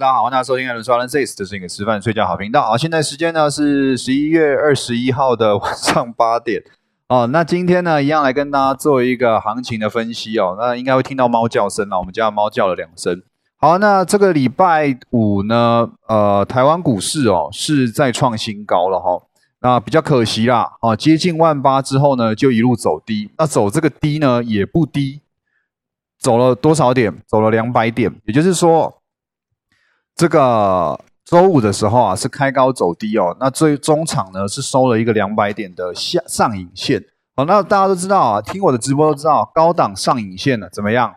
大家好，欢迎收听艾伦说 Alan Says，这是一个吃饭睡觉好频道。好，现在时间呢是十一月二十一号的晚上八点。哦，那今天呢一样来跟大家做一个行情的分析哦。那应该会听到猫叫声了，我们家的猫叫了两声。好，那这个礼拜五呢，呃，台湾股市哦是在创新高了哈。那比较可惜啦，啊，接近万八之后呢就一路走低。那走这个低呢也不低，走了多少点？走了两百点，也就是说。这个周五的时候啊，是开高走低哦。那最终场呢是收了一个两百点的下上影线。好，那大家都知道啊，听我的直播都知道，高档上影线呢怎么样？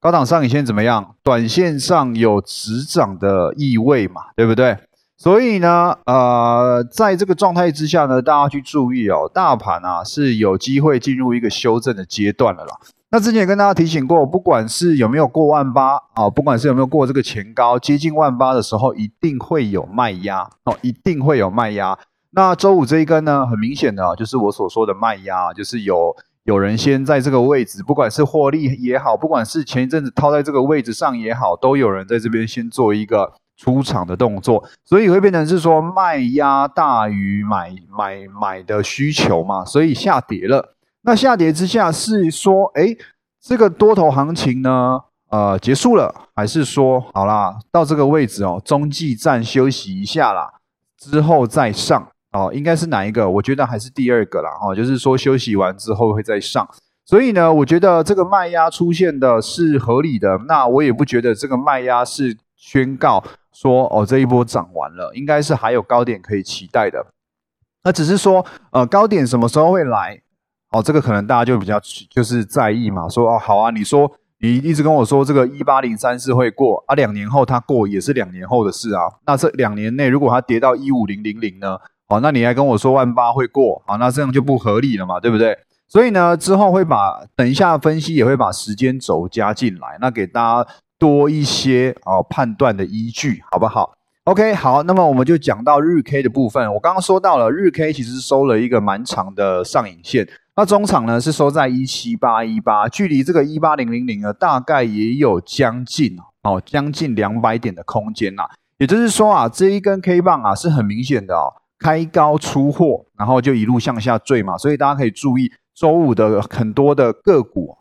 高档上影线怎么样？短线上有止涨的意味嘛，对不对？所以呢，呃，在这个状态之下呢，大家去注意哦，大盘啊是有机会进入一个修正的阶段了啦。那之前也跟大家提醒过，不管是有没有过万八啊，不管是有没有过这个前高，接近万八的时候，一定会有卖压哦，一定会有卖压。那周五这一根呢，很明显的就是我所说的卖压，就是有有人先在这个位置，不管是获利也好，不管是前一阵子套在这个位置上也好，都有人在这边先做一个出场的动作，所以会变成是说卖压大于买买买的需求嘛，所以下跌了。那下跌之下是说，哎，这个多头行情呢，呃，结束了，还是说好啦，到这个位置哦，中继站休息一下啦，之后再上哦，应该是哪一个？我觉得还是第二个啦，哦，就是说休息完之后会再上。所以呢，我觉得这个卖压出现的是合理的。那我也不觉得这个卖压是宣告说哦，这一波涨完了，应该是还有高点可以期待的。那只是说，呃，高点什么时候会来？哦，这个可能大家就比较就是在意嘛，说哦好啊，你说你一直跟我说这个一八零三四会过啊，两年后它过也是两年后的事啊。那这两年内如果它跌到一五零零零呢？哦，那你还跟我说万八会过，啊，那这样就不合理了嘛，对不对？所以呢，之后会把等一下分析也会把时间轴加进来，那给大家多一些哦判断的依据，好不好？OK，好，那么我们就讲到日 K 的部分。我刚刚说到了日 K 其实收了一个蛮长的上影线。那中场呢是收在一七八一八，距离这个一八零零零呢，大概也有将近哦，将近两百点的空间呐。也就是说啊，这一根 K 棒啊是很明显的哦，开高出货，然后就一路向下坠嘛。所以大家可以注意，周五的很多的个股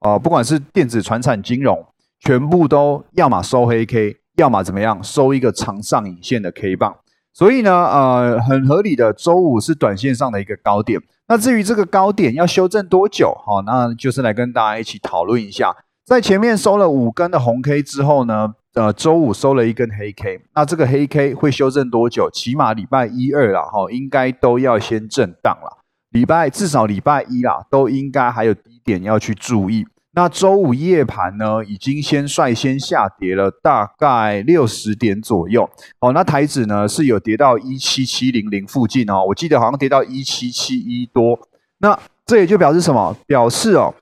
哦，不管是电子、传产、金融，全部都要么收黑 K，要么怎么样，收一个长上影线的 K 棒。所以呢，呃，很合理的，周五是短线上的一个高点。那至于这个高点要修正多久？好，那就是来跟大家一起讨论一下。在前面收了五根的红 K 之后呢，呃，周五收了一根黑 K，那这个黑 K 会修正多久？起码礼拜一二啦，哈，应该都要先震荡了。礼拜至少礼拜一啦，都应该还有低点要去注意。那周五夜盘呢，已经先率先下跌了大概六十点左右。哦，那台指呢是有跌到一七七零零附近哦，我记得好像跌到一七七一多。那这也就表示什么？表示哦，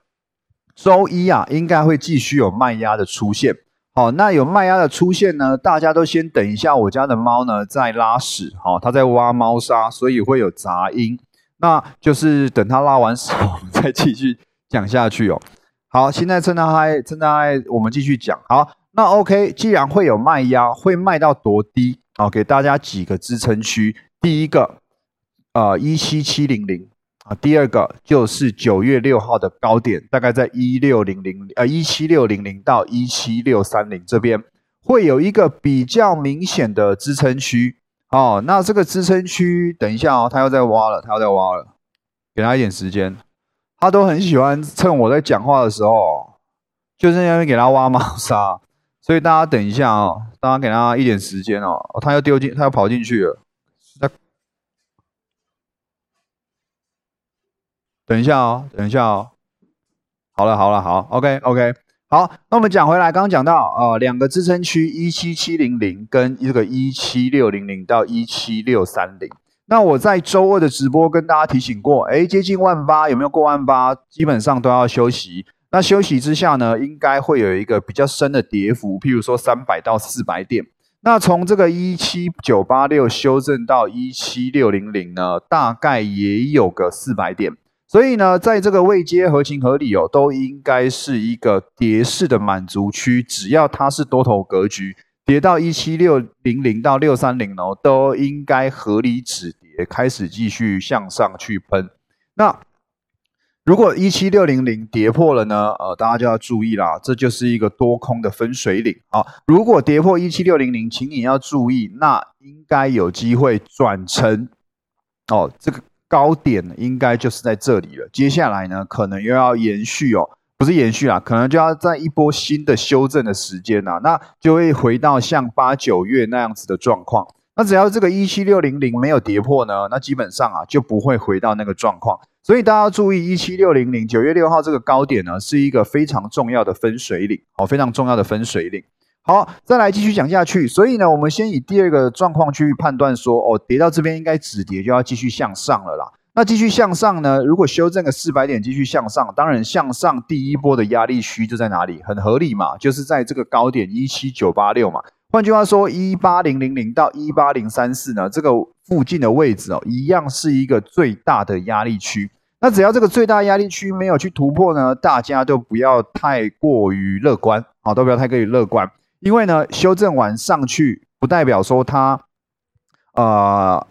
周一啊应该会继续有卖压的出现。好，那有卖压的出现呢，大家都先等一下，我家的猫呢在拉屎，好，它在挖猫砂，所以会有杂音。那就是等它拉完屎，我们再继续讲下去哦。好，现在趁它还趁它还，我们继续讲。好，那 OK，既然会有卖压，会卖到多低？好，给大家几个支撑区。第一个，呃，一七七零零啊。第二个就是九月六号的高点，大概在一六零零呃一七六零零到一七六三零这边，会有一个比较明显的支撑区。哦，那这个支撑区，等一下哦，它要再挖了，它要再挖了，给他一点时间。他都很喜欢趁我在讲话的时候，就在那边给他挖猫砂，所以大家等一下哦，大家给他一点时间哦，他要丢进，他要跑进去了，等一下哦，等一下哦，好了好了好，OK OK，好，那我们讲回来，刚刚讲到呃两个支撑区一七七零零跟这个一七六零零到一七六三零。那我在周二的直播跟大家提醒过，哎，接近万八有没有过万八？基本上都要休息。那休息之下呢，应该会有一个比较深的跌幅，譬如说三百到四百点。那从这个一七九八六修正到一七六零零呢，大概也有个四百点。所以呢，在这个位阶合情合理哦，都应该是一个跌势的满足区。只要它是多头格局。跌到一七六零零到六三零哦，都应该合理止也，开始继续向上去喷。那如果一七六零零跌破了呢？呃，大家就要注意啦，这就是一个多空的分水岭啊。如果跌破一七六零零，请你要注意，那应该有机会转成哦，这个高点应该就是在这里了。接下来呢，可能又要延续哦。不是延续啦，可能就要在一波新的修正的时间呐，那就会回到像八九月那样子的状况。那只要这个一七六零零没有跌破呢，那基本上啊就不会回到那个状况。所以大家要注意，一七六零零九月六号这个高点呢，是一个非常重要的分水岭，哦，非常重要的分水岭。好，再来继续讲下去。所以呢，我们先以第二个状况去判断说，哦，跌到这边应该止跌，就要继续向上了啦。那继续向上呢？如果修正个四百点，继续向上，当然向上第一波的压力区就在哪里？很合理嘛，就是在这个高点一七九八六嘛。换句话说，一八零零零到一八零三四呢，这个附近的位置哦，一样是一个最大的压力区。那只要这个最大压力区没有去突破呢，大家都不要太过于乐观啊，都不要太过于乐观，因为呢，修正完上去不代表说它呃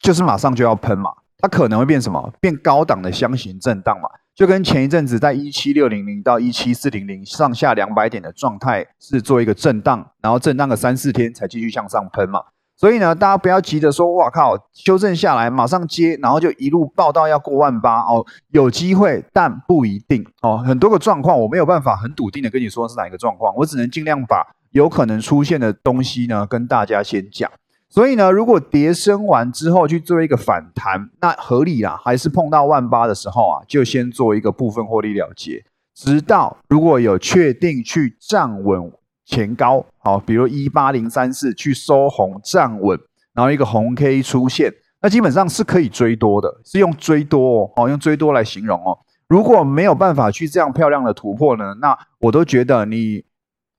就是马上就要喷嘛。它可能会变什么？变高档的箱型震荡嘛，就跟前一阵子在一七六零零到一七四零零上下两百点的状态是做一个震荡，然后震荡个三四天才继续向上喷嘛。所以呢，大家不要急着说，哇靠，修正下来马上接，然后就一路报到要过万八哦，有机会，但不一定哦。很多个状况我没有办法很笃定的跟你说是哪一个状况，我只能尽量把有可能出现的东西呢跟大家先讲。所以呢，如果跌升完之后去做一个反弹，那合理啦。还是碰到万八的时候啊，就先做一个部分获利了结，直到如果有确定去站稳前高，好，比如一八零三四去收红站稳，然后一个红 K 出现，那基本上是可以追多的，是用追多哦，用追多来形容哦。如果没有办法去这样漂亮的突破呢，那我都觉得你。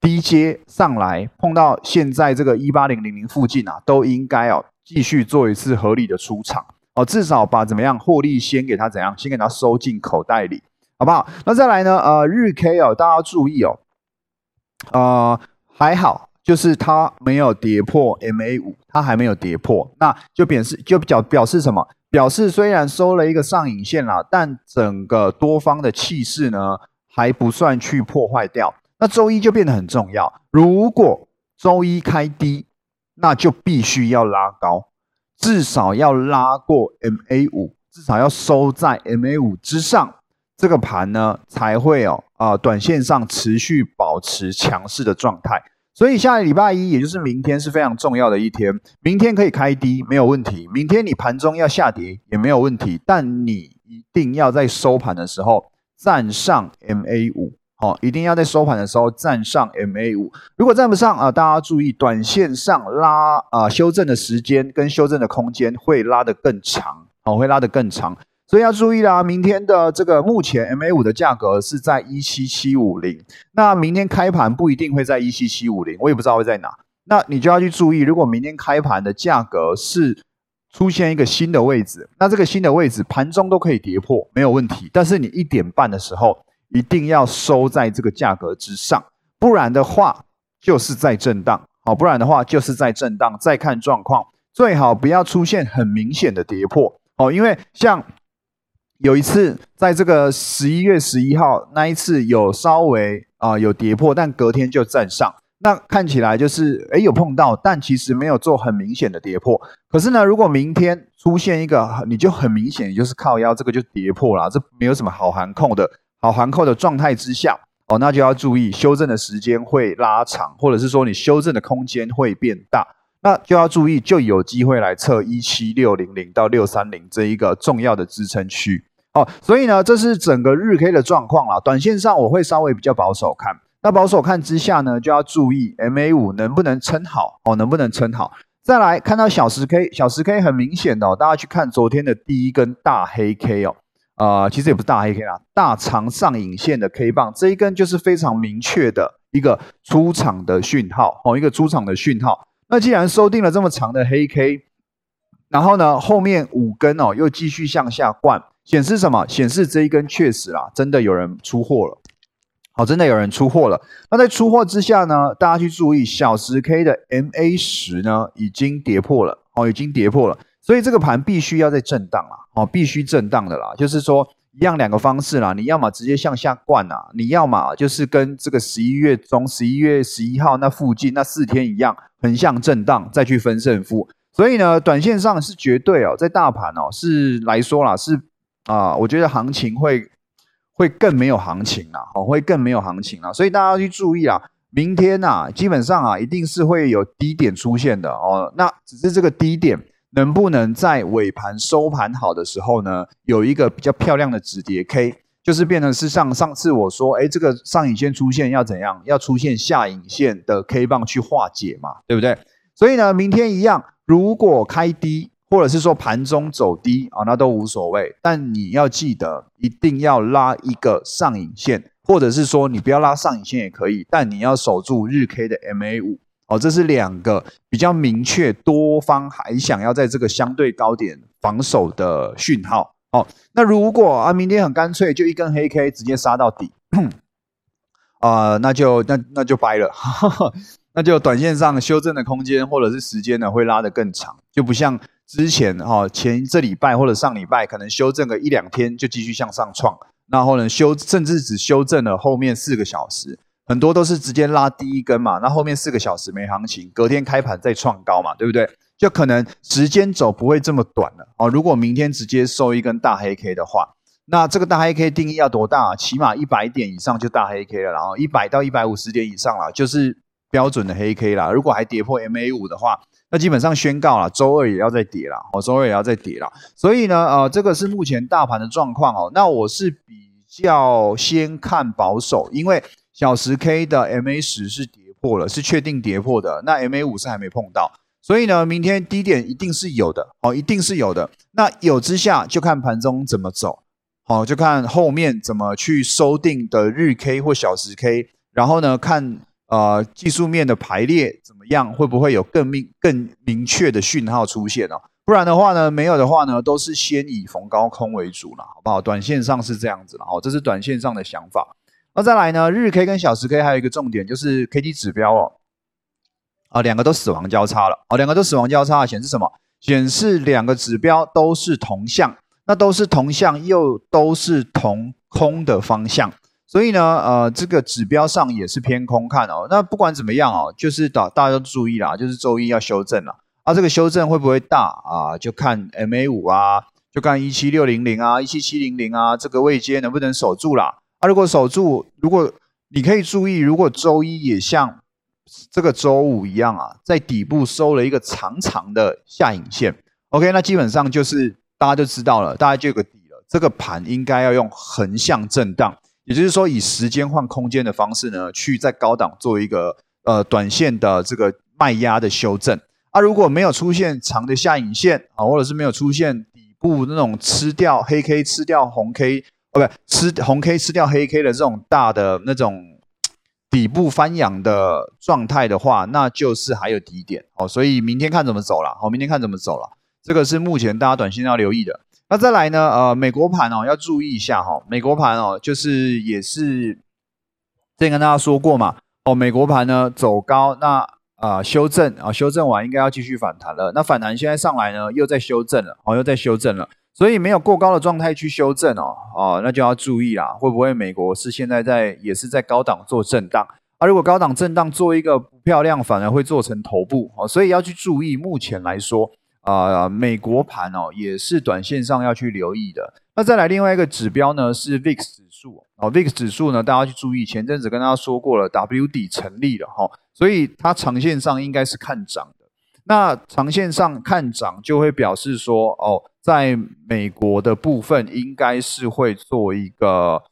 低阶上来碰到现在这个一八零零零附近啊，都应该哦继续做一次合理的出场哦，至少把怎么样获利先给它怎样，先给它收进口袋里，好不好？那再来呢？呃，日 K 哦，大家注意哦，呃，还好，就是它没有跌破 MA 五，它还没有跌破，那就表示就表表示什么？表示虽然收了一个上影线啦，但整个多方的气势呢还不算去破坏掉。那周一就变得很重要。如果周一开低，那就必须要拉高，至少要拉过 MA 五，至少要收在 MA 五之上，这个盘呢才会哦啊，短线上持续保持强势的状态。所以下礼拜一，也就是明天是非常重要的一天。明天可以开低没有问题，明天你盘中要下跌也没有问题，但你一定要在收盘的时候站上 MA 五。哦，一定要在收盘的时候站上 MA 五。如果站不上啊，大家注意，短线上拉啊，修正的时间跟修正的空间会拉得更长，好，会拉得更长。所以要注意啦，明天的这个目前 MA 五的价格是在一七七五零，那明天开盘不一定会在一七七五零，我也不知道会在哪。那你就要去注意，如果明天开盘的价格是出现一个新的位置，那这个新的位置盘中都可以跌破，没有问题。但是你一点半的时候。一定要收在这个价格之上，不然的话就是在震荡，好，不然的话就是在震荡，再看状况，最好不要出现很明显的跌破，哦，因为像有一次在这个十一月十一号那一次有稍微啊有跌破，但隔天就站上，那看起来就是诶有碰到，但其实没有做很明显的跌破。可是呢，如果明天出现一个，你就很明显就是靠腰，这个就跌破了，这没有什么好含控的。好环扣的状态之下，哦，那就要注意修正的时间会拉长，或者是说你修正的空间会变大，那就要注意，就有机会来测一七六零零到六三零这一个重要的支撑区。哦，所以呢，这是整个日 K 的状况啦。短线上我会稍微比较保守看，那保守看之下呢，就要注意 MA 五能不能撑好，哦，能不能撑好。再来看到小时 K，小时 K 很明显的，大家去看昨天的第一根大黑 K 哦。啊，其实也不是大黑 K 啦，大长上影线的 K 棒，这一根就是非常明确的一个出场的讯号哦，一个出场的讯号。那既然收定了这么长的黑 K，然后呢，后面五根哦又继续向下灌，显示什么？显示这一根确实啦，真的有人出货了好，真的有人出货了。那在出货之下呢，大家去注意，小时 K 的 MA 十呢已经跌破了，哦，已经跌破了。所以这个盘必须要在震荡啊，哦，必须震荡的啦。就是说，一样两个方式啦，你要么直接向下灌啊，你要么就是跟这个十一月中、十一月十一号那附近那四天一样，横向震荡再去分胜负。所以呢，短线上是绝对哦，在大盘哦是来说啦，是啊，我觉得行情会。会更没有行情啦，哦，会更没有行情啦，所以大家要去注意啊，明天呐，基本上啊，一定是会有低点出现的哦。那只是这个低点能不能在尾盘收盘好的时候呢，有一个比较漂亮的止跌 K，就是变成是上上次我说，哎，这个上影线出现要怎样？要出现下影线的 K 棒去化解嘛，对不对？所以呢，明天一样，如果开低。或者是说盘中走低啊，那都无所谓。但你要记得，一定要拉一个上影线，或者是说你不要拉上影线也可以，但你要守住日 K 的 MA 五哦，这是两个比较明确，多方还想要在这个相对高点防守的讯号哦。那如果啊，明天很干脆就一根黑 K 直接杀到底，啊，那就那那就掰了，那就短线上修正的空间或者是时间呢会拉得更长，就不像。之前哈前这礼拜或者上礼拜可能修正个一两天就继续向上创，然后呢修甚至只修正了后面四个小时，很多都是直接拉第一根嘛，那后面四个小时没行情，隔天开盘再创高嘛，对不对？就可能时间走不会这么短了哦。如果明天直接收一根大黑 K 的话，那这个大黑 K 定义要多大？起码一百点以上就大黑 K 了，然后一百到一百五十点以上了，就是标准的黑 K 啦。如果还跌破 MA 五的话。那基本上宣告了，周二也要再跌了，哦，周二也要再跌了。所以呢，呃，这个是目前大盘的状况哦。那我是比较先看保守，因为小时 K 的 MA 十是跌破了，是确定跌破的。那 MA 五是还没碰到，所以呢，明天低点一定是有的，哦，一定是有的。那有之下就看盘中怎么走，好，就看后面怎么去收定的日 K 或小时 K，然后呢，看。呃，技术面的排列怎么样？会不会有更明、更明确的讯号出现哦？不然的话呢，没有的话呢，都是先以逢高空为主了，好不好？短线上是这样子了，哦，这是短线上的想法。那再来呢，日 K 跟小时 K 还有一个重点就是 K D 指标哦，啊，两个都死亡交叉了，啊，两个都死亡交叉，显示什么？显示两个指标都是同向，那都是同向又都是同空的方向。所以呢，呃，这个指标上也是偏空看哦。那不管怎么样哦，就是大大家都注意啦，就是周一要修正了。啊，这个修正会不会大啊？就看 MA 五啊，就看一七六零零啊，一七七零零啊，这个位阶能不能守住啦？啊，如果守住，如果你可以注意，如果周一也像这个周五一样啊，在底部收了一个长长的下影线，OK，那基本上就是大家就知道了，大家就有个底了。这个盘应该要用横向震荡。也就是说，以时间换空间的方式呢，去在高档做一个呃短线的这个卖压的修正。啊，如果没有出现长的下影线啊，或者是没有出现底部那种吃掉黑 K、吃掉红 K，哦不，吃红 K 吃掉黑 K 的这种大的那种底部翻扬的状态的话，那就是还有低点哦。所以明天看怎么走了，好，明天看怎么走了，这个是目前大家短线要留意的。那再来呢？呃，美国盘哦，要注意一下哈。美国盘哦，就是也是之前跟大家说过嘛。哦，美国盘呢走高，那啊修正啊，修正完应该要继续反弹了。那反弹现在上来呢，又在修正了，哦，又在修正了。所以没有过高的状态去修正哦，哦，那就要注意啦。会不会美国是现在在也是在高档做震荡？啊，如果高档震荡做一个不漂亮，反而会做成头部哦，所以要去注意。目前来说。啊，美国盘哦，也是短线上要去留意的。那再来另外一个指标呢，是 VIX 指数哦。VIX 指数呢，大家去注意，前阵子跟大家说过了，W 底成立了哈，所以它长线上应该是看涨的。那长线上看涨，就会表示说哦，在美国的部分应该是会做一个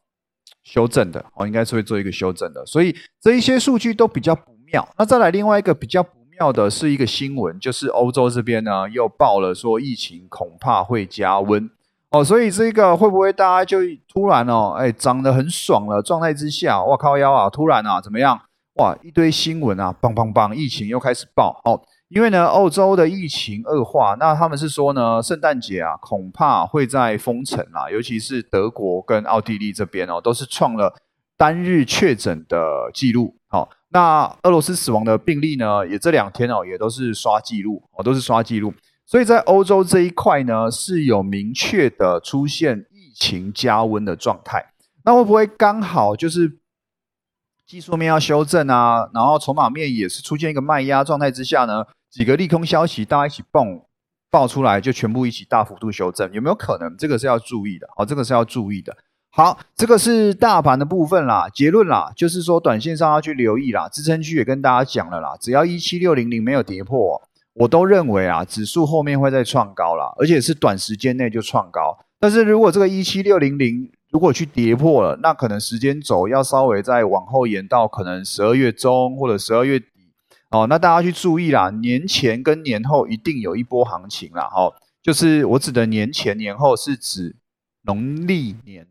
修正的哦，应该是会做一个修正的。所以这一些数据都比较不妙。那再来另外一个比较不。妙的是一个新闻，就是欧洲这边呢又报了说疫情恐怕会加温哦，所以这个会不会大家就突然哦，哎涨得很爽了状态之下，哇靠腰啊，突然啊怎么样？哇一堆新闻啊，棒棒棒，疫情又开始爆哦，因为呢欧洲的疫情恶化，那他们是说呢圣诞节啊恐怕会在封城啊，尤其是德国跟奥地利这边哦，都是创了。单日确诊的记录。好，那俄罗斯死亡的病例呢，也这两天哦，也都是刷记录哦，都是刷记录。所以在欧洲这一块呢，是有明确的出现疫情加温的状态。那会不会刚好就是技术面要修正啊？然后筹码面也是出现一个卖压状态之下呢？几个利空消息大家一起蹦爆出来，就全部一起大幅度修正，有没有可能？这个是要注意的哦，这个是要注意的。好，这个是大盘的部分啦，结论啦，就是说短线上要去留意啦，支撑区也跟大家讲了啦，只要一七六零零没有跌破。我都认为啊，指数后面会再创高了，而且是短时间内就创高。但是如果这个一七六零零如果去跌破了，那可能时间轴要稍微再往后延到可能十二月中或者十二月底哦。那大家去注意啦，年前跟年后一定有一波行情啦。哦。就是我指的年前年后是指农历年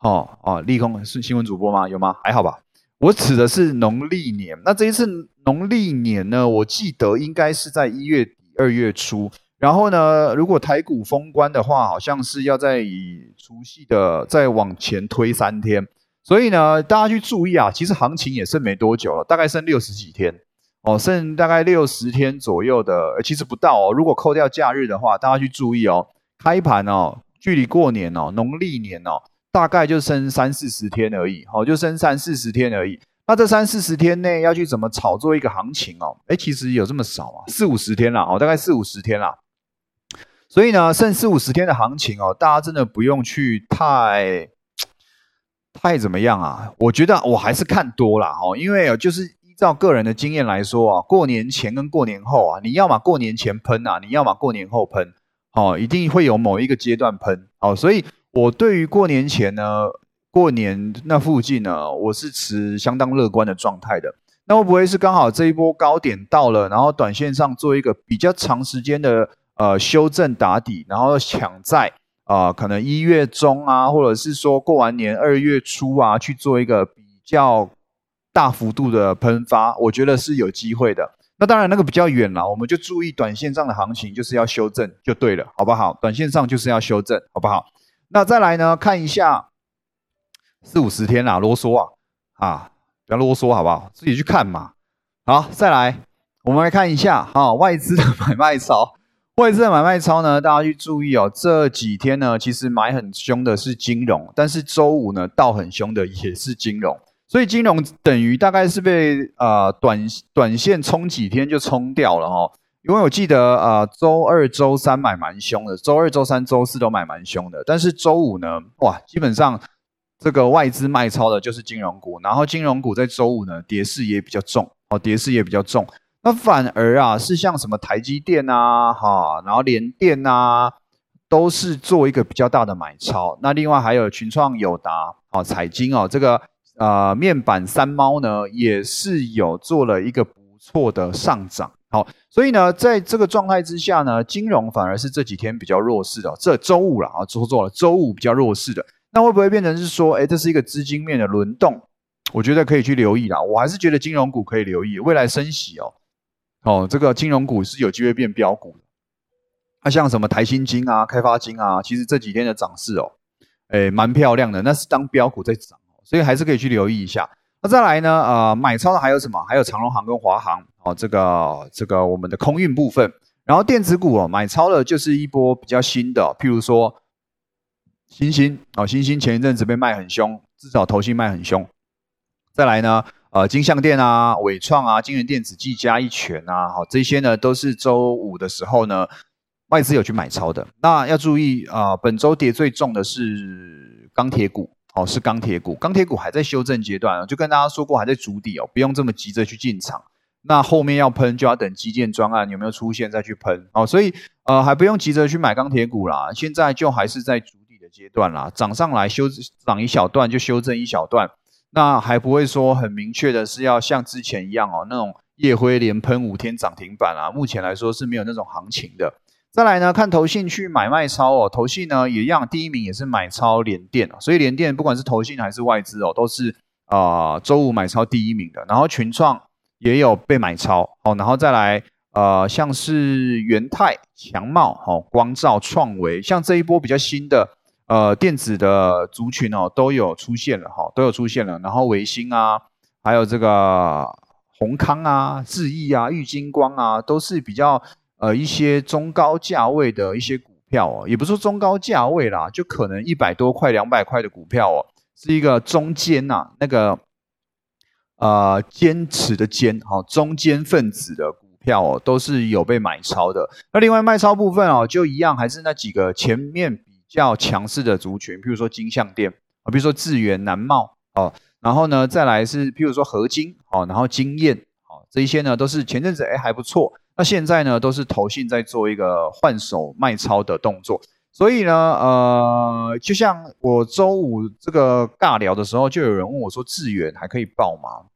哦哦，利空是新闻主播吗？有吗？还好吧。我指的是农历年，那这一次农历年呢？我记得应该是在一月底、二月初。然后呢，如果台股封关的话，好像是要在以除夕的再往前推三天。所以呢，大家去注意啊，其实行情也剩没多久了，大概剩六十几天哦，剩大概六十天左右的，其实不到哦。如果扣掉假日的话，大家去注意哦，开盘哦，距离过年哦，农历年哦。大概就剩三四十天而已，好，就剩三四十天而已。那这三四十天内要去怎么炒作一个行情哦？哎，其实有这么少啊，四五十天啦哦，大概四五十天啦。所以呢，剩四五十天的行情哦，大家真的不用去太 太怎么样啊？我觉得我还是看多了哦，因为就是依照个人的经验来说啊，过年前跟过年后啊，你要么过年前喷啊，你要么过年后喷，哦，一定会有某一个阶段喷，哦，所以。我对于过年前呢，过年那附近呢，我是持相当乐观的状态的。那会不会是刚好这一波高点到了，然后短线上做一个比较长时间的呃修正打底，然后抢在啊可能一月中啊，或者是说过完年二月初啊，去做一个比较大幅度的喷发？我觉得是有机会的。那当然那个比较远了，我们就注意短线上的行情就是要修正就对了，好不好？短线上就是要修正，好不好？那再来呢？看一下四五十天啦，啰嗦啊啊！不要啰嗦好不好？自己去看嘛。好，再来，我们来看一下哈，外资的 买卖潮。外资的买卖超呢，大家去注意哦。这几天呢，其实买很凶的是金融，但是周五呢，倒很凶的也是金融。所以金融等于大概是被呃短短线冲几天就冲掉了哈。因为我记得，呃，周二、周三买蛮凶的，周二、周三、周四都买蛮凶的，但是周五呢，哇，基本上这个外资卖超的就是金融股，然后金融股在周五呢跌势也比较重，哦，跌势也比较重，那反而啊是像什么台积电啊，哈，然后联电啊，都是做一个比较大的买超，那另外还有群创、友达、哦，彩晶哦，这个呃面板三猫呢也是有做了一个不错的上涨。好，所以呢，在这个状态之下呢，金融反而是这几天比较弱势的。这周五了啊，做错了，周五比较弱势的，那会不会变成是说，哎，这是一个资金面的轮动？我觉得可以去留意啦。我还是觉得金融股可以留意，未来升息哦，哦，这个金融股是有机会变标股的。那像什么台新金啊、开发金啊，其实这几天的涨势哦，哎，蛮漂亮的，那是当标股在涨，所以还是可以去留意一下。那再来呢？呃，买超的还有什么？还有长荣航跟华航哦，这个这个我们的空运部分。然后电子股哦，买超的就是一波比较新的，譬如说星星哦，星星前一阵子被卖很凶，至少头信卖很凶。再来呢，呃，金相电啊、伟创啊、金源电子、技嘉一拳啊，好，这些呢都是周五的时候呢，外资有去买超的。那要注意啊，本周跌最重的是钢铁股。哦，是钢铁股，钢铁股还在修正阶段，就跟大家说过还在筑底哦，不用这么急着去进场。那后面要喷就要等基建专案有没有出现再去喷哦，所以呃还不用急着去买钢铁股啦，现在就还是在筑底的阶段啦，涨上来修涨一小段就修正一小段，那还不会说很明确的是要像之前一样哦，那种夜辉连喷五天涨停板啊，目前来说是没有那种行情的。再来呢，看投信去买卖超哦，投信呢也一样，第一名也是买超联电所以联电不管是投信还是外资哦，都是啊周五买超第一名的。然后群创也有被买超哦，然后再来呃像是元泰、强茂、哦光照、创维，像这一波比较新的呃电子的族群哦都有出现了哈，都有出现了。然后维新啊，还有这个宏康啊、智毅啊、玉金光啊，都是比较呃一些中高价位的一些股票哦，也不是说中高价位啦，就可能一百多块、两百块的股票哦，是一个中间呐那个。呃，坚持的坚，好，中间分子的股票哦，都是有被买超的。那另外卖超部分哦，就一样，还是那几个前面较强势的族群，譬如说金相店啊，比如说智源、南茂哦，然后呢，再来是譬如说合金哦，然后金燕哦，这一些呢都是前阵子哎还不错，那现在呢都是投信在做一个换手卖超的动作。所以呢，呃，就像我周五这个尬聊的时候，就有人问我说：“智远还可以报吗？”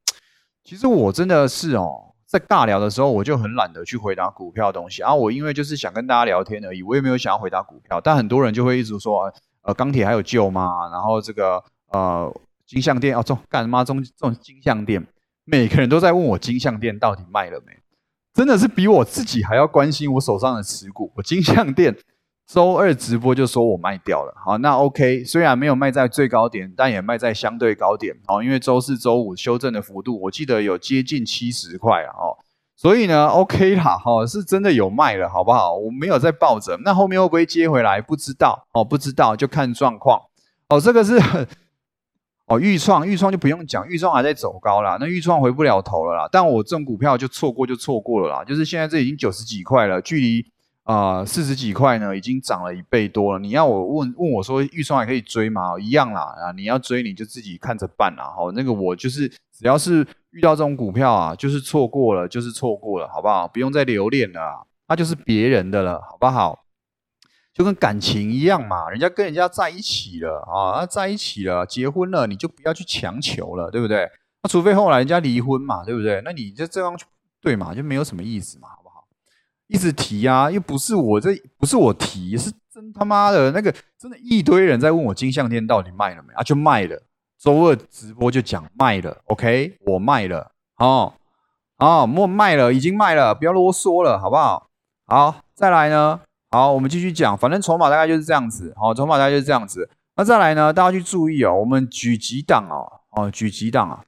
其实我真的是哦，在尬聊的时候，我就很懒得去回答股票的东西。然后我因为就是想跟大家聊天而已，我也没有想要回答股票。但很多人就会一直说：“呃，钢铁还有救吗？”然后这个呃，金项店哦，中干什么中这种金项店，每个人都在问我金项店到底卖了没？真的是比我自己还要关心我手上的持股。我金项店。周二直播就说我卖掉了，好，那 OK，虽然没有卖在最高点，但也卖在相对高点，哦，因为周四周五修正的幅度，我记得有接近七十块啊，哦，所以呢，OK 啦，哈，是真的有卖了，好不好？我没有在抱着，那后面会不会接回来？不知道，哦，不知道，就看状况，哦，这个是，哦，预创，预创就不用讲，预创还在走高啦，那预创回不了头了啦，但我这种股票就错过就错过了啦，就是现在这已经九十几块了，距离。啊，四十几块呢，已经涨了一倍多了。你要我问问我说，预算还可以追吗？一样啦，啊，你要追你就自己看着办啦。好，那个我就是只要是遇到这种股票啊，就是错过了就是错过了，好不好？不用再留恋了，那就是别人的了，好不好？就跟感情一样嘛，人家跟人家在一起了啊，在一起了，结婚了，你就不要去强求了，对不对？那除非后来人家离婚嘛，对不对？那你就这样对嘛，就没有什么意思嘛。一直提啊，又不是我这不是我提，是真他妈的那个真的，一堆人在问我金项链到底卖了没啊？就卖了，周二直播就讲卖了，OK，我卖了，哦哦，莫卖了，已经卖了，不要啰嗦了，好不好？好，再来呢，好，我们继续讲，反正筹码大概就是这样子，好，筹码大概就是这样子。那再来呢，大家去注意哦，我们举几档哦，哦，举几档啊？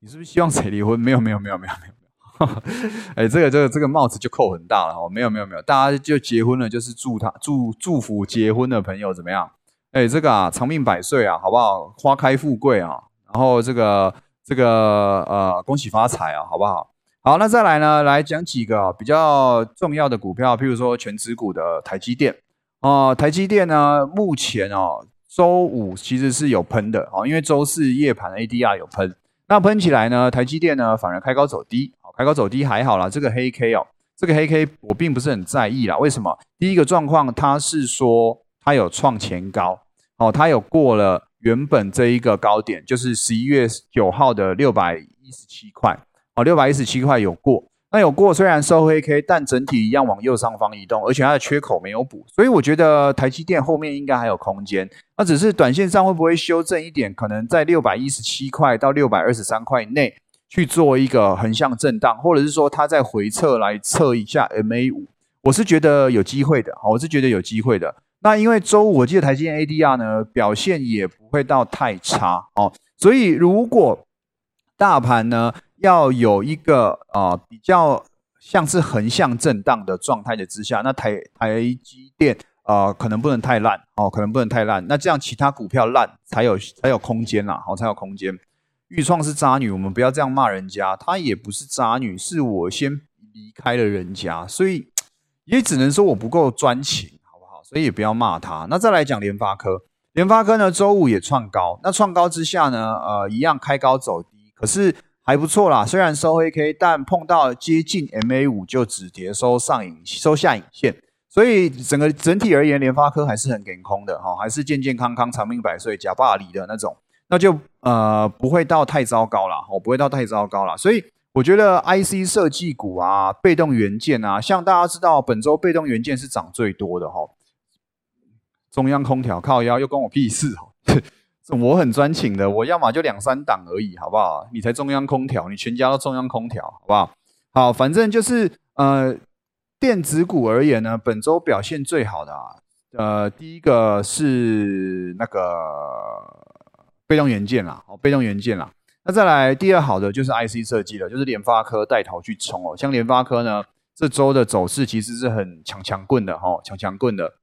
你是不是希望谁离婚？没有，没有，没有，没有，没有。哎，这个这个这个帽子就扣很大了哦！没有没有没有，大家就结婚了，就是祝他祝祝福结婚的朋友怎么样？哎，这个啊，长命百岁啊，好不好？花开富贵啊，然后这个这个呃，恭喜发财啊，好不好？好，那再来呢，来讲几个比较重要的股票，譬如说全指股的台积电哦，台积电呢，目前哦，周五其实是有喷的哦，因为周四夜盘 ADR 有喷，那喷起来呢，台积电呢反而开高走低。开高走低还好啦，这个黑 K 哦，这个黑 K 我并不是很在意啦。为什么？第一个状况，它是说它有创前高哦，它有过了原本这一个高点，就是十一月九号的六百一十七块哦，六百一十七块有过。那有过，虽然收黑 K，但整体一样往右上方移动，而且它的缺口没有补，所以我觉得台积电后面应该还有空间。那只是短线上会不会修正一点？可能在六百一十七块到六百二十三块内。去做一个横向震荡，或者是说它在回撤来测一下 MA 五，我是觉得有机会的，我是觉得有机会的。那因为周五我记得台积电 ADR 呢表现也不会到太差哦，所以如果大盘呢要有一个啊比较像是横向震荡的状态的之下，那台台积电啊可能不能太烂哦，可能不能太烂，那这样其他股票烂才有才有空间啦，好才有空间。玉创是渣女，我们不要这样骂人家。她也不是渣女，是我先离开了人家，所以 也只能说我不够专情，好不好？所以也不要骂她。那再来讲联发科，联发科呢，周五也创高。那创高之下呢，呃，一样开高走低，可是还不错啦。虽然收黑 K，但碰到接近 MA 五就止跌收上影收下影线，所以整个整体而言，联发科还是很给空的哈，还是健健康康、长命百岁、假霸里的那种。那就呃不会到太糟糕了，哦不会到太糟糕了，所以我觉得 IC 设计股啊，被动元件啊，像大家知道本周被动元件是涨最多的哈。中央空调靠腰又关我屁事哦，我很专情的，我要么就两三档而已，好不好？你才中央空调，你全家都中央空调，好不好？好，反正就是呃电子股而言呢，本周表现最好的啊。呃，第一个是那个被动元件啦，哦，被动元件啦。那再来第二好的就是 IC 设计了，就是联发科带头去冲哦。像联发科呢，这周的走势其实是很强强棍的哈，强强棍的。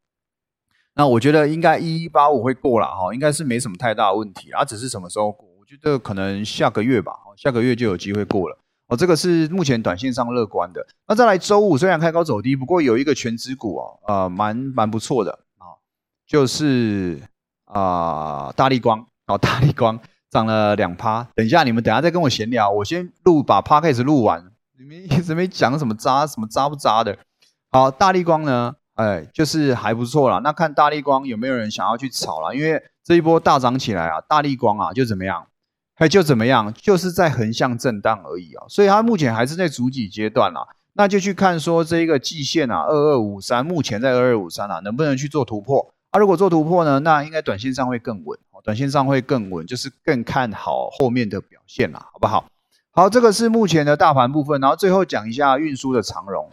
那我觉得应该一一八五会过了哈，应该是没什么太大问题啊，只是什么时候过？我觉得可能下个月吧，下个月就有机会过了。哦，这个是目前短线上乐观的。那再来周五虽然开高走低，不过有一个全指股哦，呃，蛮蛮不错的啊，就是啊大力光好，大力光涨了两趴。等一下你们等下再跟我闲聊，我先录把 p a c k a g e 录完。你们一直没讲什么渣什么渣不渣的。好，大力光呢，哎，就是还不错啦。那看大力光有没有人想要去炒啦？因为这一波大涨起来啊，大力光啊就怎么样？哎就怎么样，就是在横向震荡而已啊，所以它目前还是在主体阶段啦，那就去看说这一个季线啊，二二五三，目前在二二五三啊，能不能去做突破？啊，如果做突破呢，那应该短线上会更稳，短线上会更稳，就是更看好后面的表现啦，好不好？好，这个是目前的大盘部分，然后最后讲一下运输的长荣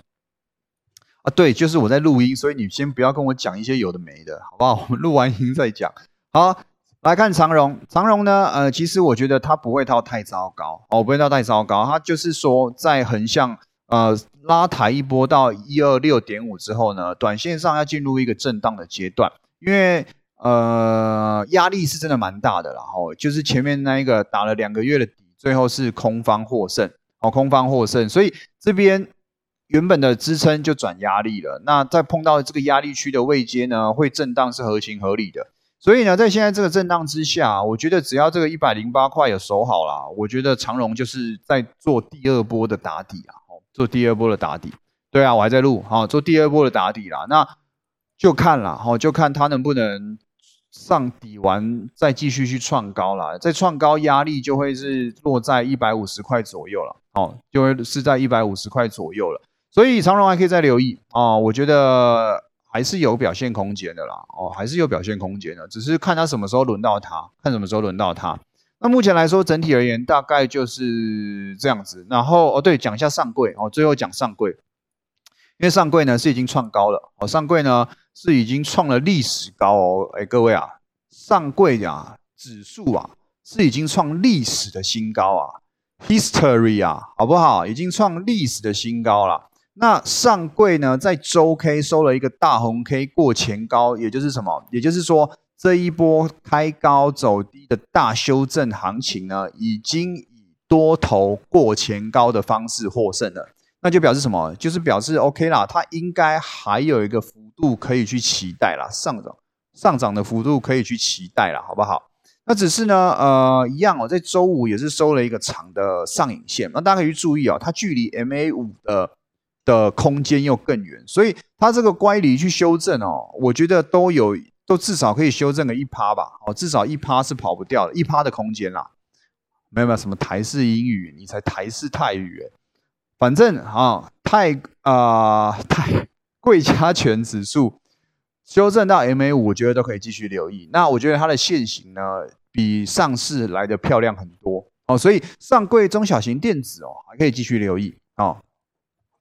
啊，对，就是我在录音，所以你先不要跟我讲一些有的没的，好不好？我们录完音再讲，好。来看长荣，长荣呢，呃，其实我觉得它不会到太糟糕哦，不会到太糟糕。它就是说，在横向呃拉抬一波到一二六点五之后呢，短线上要进入一个震荡的阶段，因为呃压力是真的蛮大的，然后就是前面那一个打了两个月的底，最后是空方获胜，哦，空方获胜，所以这边原本的支撑就转压力了。那在碰到这个压力区的位阶呢，会震荡是合情合理的。所以呢，在现在这个震荡之下，我觉得只要这个一百零八块有守好了，我觉得长荣就是在做第二波的打底啊，哦，做第二波的打底。对啊，我还在录，好，做第二波的打底啦。那就看了，哦，就看它能不能上底完再继续去创高了。再创高压力就会是落在一百五十块左右了，哦，就会是在一百五十块左右了。所以长荣还可以再留意啊，我觉得。还是有表现空间的啦，哦，还是有表现空间的，只是看他什么时候轮到他，看什么时候轮到他。那目前来说，整体而言大概就是这样子。然后哦，对，讲一下上柜哦，最后讲上柜，因为上柜呢是已经创高了，哦，上柜呢是已经创了历史高哦，哎，各位啊，上柜啊指数啊是已经创历史的新高啊，history 啊，好不好？已经创历史的新高了。那上柜呢，在周 K 收了一个大红 K 过前高，也就是什么？也就是说，这一波开高走低的大修正行情呢，已经以多头过前高的方式获胜了。那就表示什么？就是表示 OK 啦，它应该还有一个幅度可以去期待啦，上涨上涨的幅度可以去期待啦，好不好？那只是呢，呃，一样哦，在周五也是收了一个长的上影线，那大家可以去注意哦，它距离 MA 五的。的空间又更远，所以它这个乖离去修正哦，我觉得都有，都至少可以修正个一趴吧，哦，至少一趴是跑不掉的，一趴的空间啦。没有没有什么台式英语，你才台式泰语，反正啊，泰啊 泰贵加权指数修正到 MA 五，我觉得都可以继续留意。那我觉得它的线型呢，比上市来的漂亮很多哦，所以上柜中小型电子哦，还可以继续留意哦。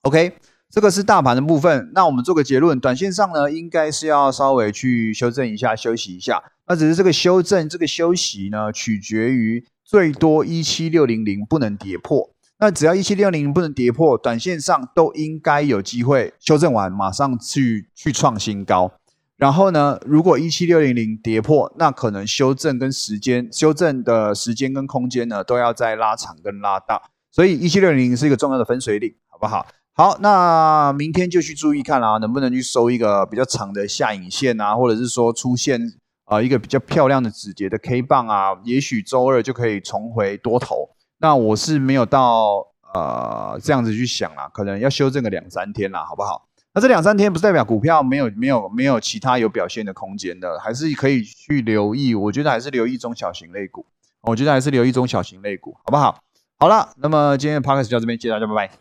OK，这个是大盘的部分。那我们做个结论，短线上呢，应该是要稍微去修正一下，休息一下。那只是这个修正，这个休息呢，取决于最多一七六零零不能跌破。那只要一七六零零不能跌破，短线上都应该有机会修正完，马上去去创新高。然后呢，如果一七六零零跌破，那可能修正跟时间，修正的时间跟空间呢，都要再拉长跟拉大。所以一七六零零是一个重要的分水岭，好不好？好，那明天就去注意看啦，能不能去收一个比较长的下影线啊，或者是说出现啊一个比较漂亮的止跌的 K 棒啊，也许周二就可以重回多头。那我是没有到呃这样子去想啦，可能要修正个两三天啦，好不好？那这两三天不是代表股票没有没有没有其他有表现的空间的，还是可以去留意。我觉得还是留意中小型类股，我觉得还是留意中小型类股，好不好？好了，那么今天的 podcast 就到这边，谢谢大家，拜拜。